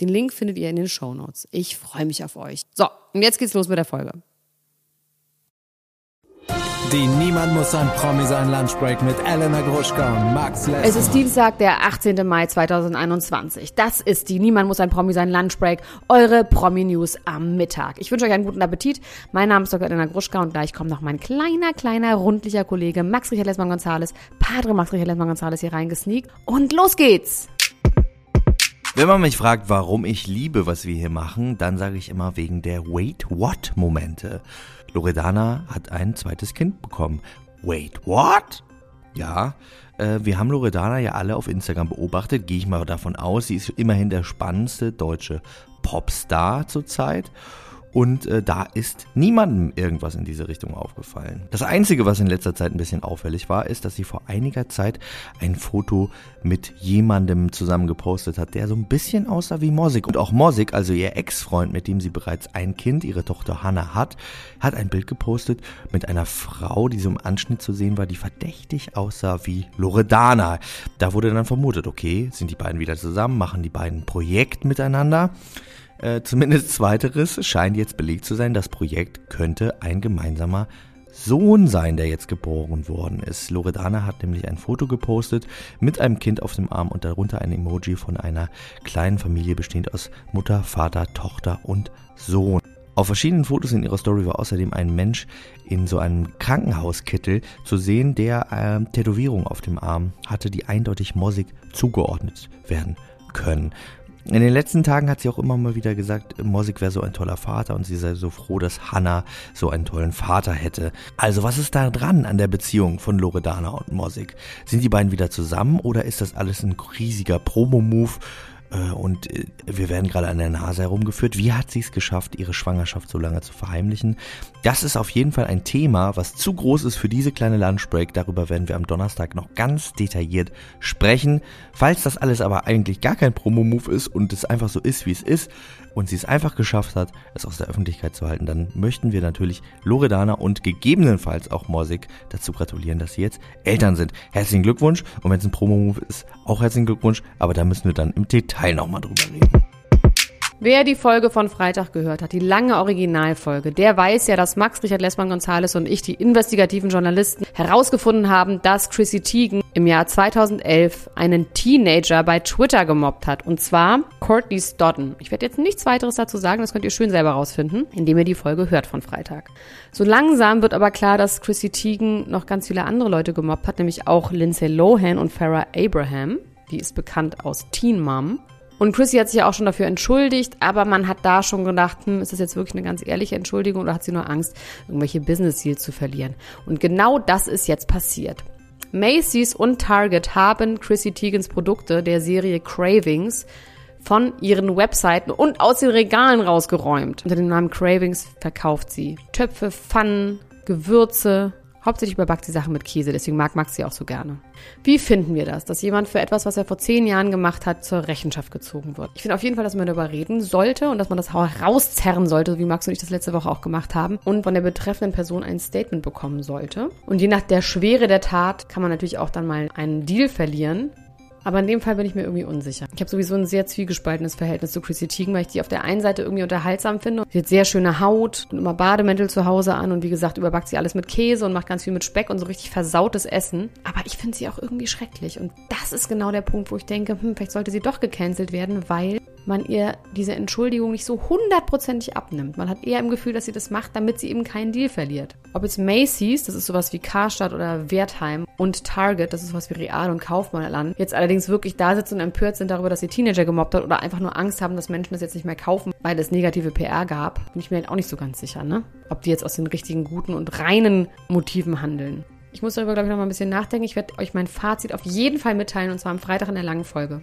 Den Link findet ihr in den Show Notes. Ich freue mich auf euch. So, und jetzt geht's los mit der Folge. Die Niemand muss ein Promi sein Lunchbreak mit Elena Gruschka und Max Lessmann. Es ist Dienstag, der 18. Mai 2021. Das ist die Niemand muss ein Promi sein Lunchbreak, eure Promi-News am Mittag. Ich wünsche euch einen guten Appetit. Mein Name ist Dr. Elena Gruschka und gleich kommt noch mein kleiner, kleiner, rundlicher Kollege Max Richard Lessmann-Gonzales, Padre Max Richard Lessmann-Gonzales hier reingesneakt. Und los geht's! Wenn man mich fragt, warum ich liebe, was wir hier machen, dann sage ich immer wegen der Wait-What-Momente. Loredana hat ein zweites Kind bekommen. Wait, what? Ja, äh, wir haben Loredana ja alle auf Instagram beobachtet, gehe ich mal davon aus. Sie ist immerhin der spannendste deutsche Popstar zurzeit. Und äh, da ist niemandem irgendwas in diese Richtung aufgefallen. Das Einzige, was in letzter Zeit ein bisschen auffällig war, ist, dass sie vor einiger Zeit ein Foto mit jemandem zusammen gepostet hat, der so ein bisschen aussah wie Mosik. Und auch Mosik, also ihr Ex-Freund, mit dem sie bereits ein Kind, ihre Tochter Hannah hat, hat ein Bild gepostet mit einer Frau, die so im Anschnitt zu sehen war, die verdächtig aussah wie Loredana. Da wurde dann vermutet, okay, sind die beiden wieder zusammen, machen die beiden ein Projekt miteinander. Äh, zumindest zweiteres scheint jetzt belegt zu sein. Das Projekt könnte ein gemeinsamer Sohn sein, der jetzt geboren worden ist. Loredana hat nämlich ein Foto gepostet mit einem Kind auf dem Arm und darunter ein Emoji von einer kleinen Familie bestehend aus Mutter, Vater, Tochter und Sohn. Auf verschiedenen Fotos in ihrer Story war außerdem ein Mensch in so einem Krankenhauskittel zu sehen, der äh, Tätowierung auf dem Arm hatte, die eindeutig Mossig zugeordnet werden können. In den letzten Tagen hat sie auch immer mal wieder gesagt, Mosik wäre so ein toller Vater und sie sei so froh, dass Hannah so einen tollen Vater hätte. Also was ist da dran an der Beziehung von Loredana und Mosik? Sind die beiden wieder zusammen oder ist das alles ein riesiger Promo-Move? Äh, und äh, wir werden gerade an der Nase herumgeführt. Wie hat sie es geschafft, ihre Schwangerschaft so lange zu verheimlichen? Das ist auf jeden Fall ein Thema, was zu groß ist für diese kleine Lunchbreak. Darüber werden wir am Donnerstag noch ganz detailliert sprechen. Falls das alles aber eigentlich gar kein Promo-Move ist und es einfach so ist, wie es ist, und sie es einfach geschafft hat, es aus der Öffentlichkeit zu halten, dann möchten wir natürlich Loredana und gegebenenfalls auch Morsik dazu gratulieren, dass sie jetzt Eltern sind. Herzlichen Glückwunsch und wenn es ein Promo-Move ist, auch herzlichen Glückwunsch, aber da müssen wir dann im Detail nochmal drüber reden. Wer die Folge von Freitag gehört hat, die lange Originalfolge, der weiß ja, dass Max Richard Lessmann Gonzales und ich, die investigativen Journalisten, herausgefunden haben, dass Chrissy Teigen im Jahr 2011 einen Teenager bei Twitter gemobbt hat. Und zwar Courtney Stodden. Ich werde jetzt nichts weiteres dazu sagen, das könnt ihr schön selber rausfinden, indem ihr die Folge hört von Freitag. So langsam wird aber klar, dass Chrissy Teigen noch ganz viele andere Leute gemobbt hat, nämlich auch Lindsay Lohan und Farrah Abraham. Die ist bekannt aus Teen Mom. Und Chrissy hat sich ja auch schon dafür entschuldigt, aber man hat da schon gedacht, hm, ist das jetzt wirklich eine ganz ehrliche Entschuldigung oder hat sie nur Angst, irgendwelche Business Deals zu verlieren? Und genau das ist jetzt passiert. Macy's und Target haben Chrissy Teigens Produkte der Serie Cravings von ihren Webseiten und aus den Regalen rausgeräumt. Unter dem Namen Cravings verkauft sie Töpfe, Pfannen, Gewürze, Hauptsächlich überbackt sie Sachen mit Käse, deswegen mag Max sie auch so gerne. Wie finden wir das, dass jemand für etwas, was er vor zehn Jahren gemacht hat, zur Rechenschaft gezogen wird? Ich finde auf jeden Fall, dass man darüber reden sollte und dass man das rauszerren sollte, wie Max und ich das letzte Woche auch gemacht haben, und von der betreffenden Person ein Statement bekommen sollte. Und je nach der Schwere der Tat kann man natürlich auch dann mal einen Deal verlieren, aber in dem Fall bin ich mir irgendwie unsicher. Ich habe sowieso ein sehr zwiegespaltenes Verhältnis zu Chrissy Teigen, weil ich die auf der einen Seite irgendwie unterhaltsam finde. Sie hat sehr schöne Haut und immer Bademäntel zu Hause an und wie gesagt, überbackt sie alles mit Käse und macht ganz viel mit Speck und so richtig versautes Essen. Aber ich finde sie auch irgendwie schrecklich. Und das ist genau der Punkt, wo ich denke, hm, vielleicht sollte sie doch gecancelt werden, weil man ihr diese Entschuldigung nicht so hundertprozentig abnimmt. Man hat eher im Gefühl, dass sie das macht, damit sie eben keinen Deal verliert. Ob jetzt Macy's, das ist sowas wie Karstadt oder Wertheim und Target, das ist sowas wie Real und Kaufmann jetzt allerdings wirklich da sitzen und empört sind darüber, dass sie Teenager gemobbt hat oder einfach nur Angst haben, dass Menschen das jetzt nicht mehr kaufen, weil es negative PR gab, bin ich mir halt auch nicht so ganz sicher, ne? Ob die jetzt aus den richtigen, guten und reinen Motiven handeln. Ich muss darüber, glaube ich, noch mal ein bisschen nachdenken. Ich werde euch mein Fazit auf jeden Fall mitteilen und zwar am Freitag in der langen Folge.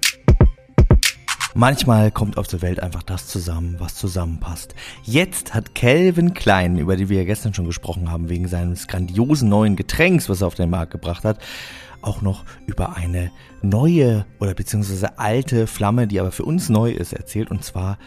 Manchmal kommt auf der Welt einfach das zusammen, was zusammenpasst. Jetzt hat Calvin Klein, über die wir ja gestern schon gesprochen haben, wegen seines grandiosen neuen Getränks, was er auf den Markt gebracht hat, auch noch über eine neue oder beziehungsweise alte Flamme, die aber für uns neu ist, erzählt. Und zwar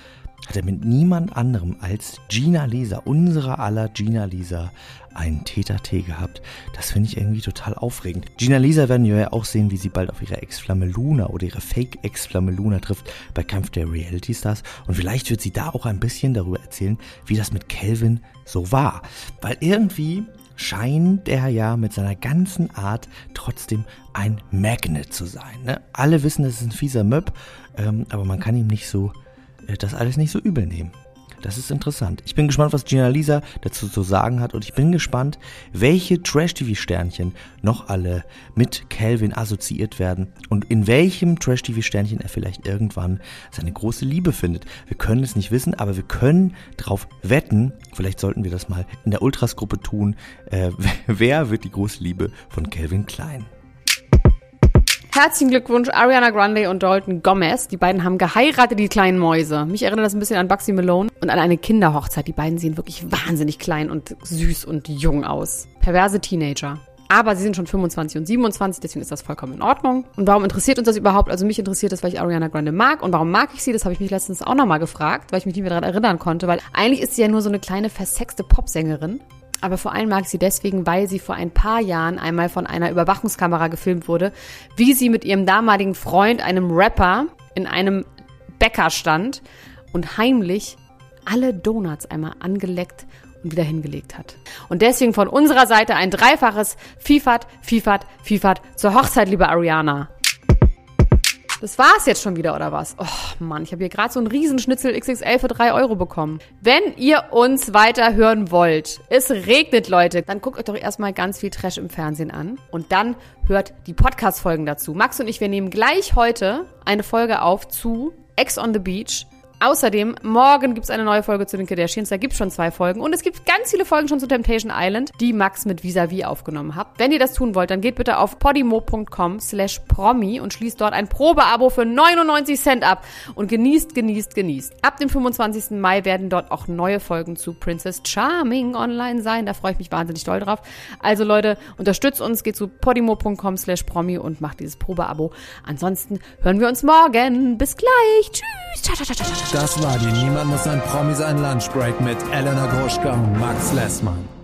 hat er mit niemand anderem als Gina Lisa, unserer aller Gina Lisa, einen Teta-T gehabt. Das finde ich irgendwie total aufregend. Gina Lisa werden wir ja auch sehen, wie sie bald auf ihre Ex-Flamme Luna oder ihre Fake-Ex-Flamme Luna trifft bei Kampf der Reality Stars. Und vielleicht wird sie da auch ein bisschen darüber erzählen, wie das mit Calvin so war. Weil irgendwie scheint er ja mit seiner ganzen Art trotzdem ein Magnet zu sein. Ne? Alle wissen, es ist ein fieser Möb, ähm, aber man kann ihm nicht so das alles nicht so übel nehmen. Das ist interessant. Ich bin gespannt, was Gina Lisa dazu zu sagen hat und ich bin gespannt, welche Trash-TV-Sternchen noch alle mit Calvin assoziiert werden und in welchem Trash-TV-Sternchen er vielleicht irgendwann seine große Liebe findet. Wir können es nicht wissen, aber wir können darauf wetten, vielleicht sollten wir das mal in der Ultras-Gruppe tun, äh, wer wird die große Liebe von Calvin Klein? Herzlichen Glückwunsch, Ariana Grande und Dalton Gomez. Die beiden haben geheiratet, die kleinen Mäuse. Mich erinnert das ein bisschen an Bugsy Malone und an eine Kinderhochzeit. Die beiden sehen wirklich wahnsinnig klein und süß und jung aus. Perverse Teenager. Aber sie sind schon 25 und 27, deswegen ist das vollkommen in Ordnung. Und warum interessiert uns das überhaupt? Also mich interessiert das, weil ich Ariana Grande mag. Und warum mag ich sie? Das habe ich mich letztens auch nochmal gefragt, weil ich mich nicht mehr daran erinnern konnte. Weil eigentlich ist sie ja nur so eine kleine versexte Popsängerin. Aber vor allem mag sie deswegen, weil sie vor ein paar Jahren einmal von einer Überwachungskamera gefilmt wurde, wie sie mit ihrem damaligen Freund, einem Rapper, in einem Bäcker stand und heimlich alle Donuts einmal angeleckt und wieder hingelegt hat. Und deswegen von unserer Seite ein dreifaches Fifat, Fifat, Fifat zur Hochzeit, liebe Ariana. Das war's jetzt schon wieder, oder was? Oh Mann, ich habe hier gerade so einen Riesenschnitzel XXL für drei Euro bekommen. Wenn ihr uns weiter hören wollt, es regnet, Leute, dann guckt euch doch erstmal ganz viel Trash im Fernsehen an. Und dann hört die Podcast-Folgen dazu. Max und ich, wir nehmen gleich heute eine Folge auf zu Ex on the Beach. Außerdem, morgen gibt es eine neue Folge zu den Kardashians. Da gibt es schon zwei Folgen. Und es gibt ganz viele Folgen schon zu Temptation Island, die Max mit Visavi aufgenommen hat. Wenn ihr das tun wollt, dann geht bitte auf podimo.com slash promi und schließt dort ein Probeabo für 99 Cent ab. Und genießt, genießt, genießt. Ab dem 25. Mai werden dort auch neue Folgen zu Princess Charming online sein. Da freue ich mich wahnsinnig doll drauf. Also Leute, unterstützt uns, geht zu podimo.com slash promi und macht dieses Probeabo. Ansonsten hören wir uns morgen. Bis gleich. Tschüss. Das war die Niemand muss ein Promi sein Lunchbreak mit Elena Gruschka und Max Lessmann.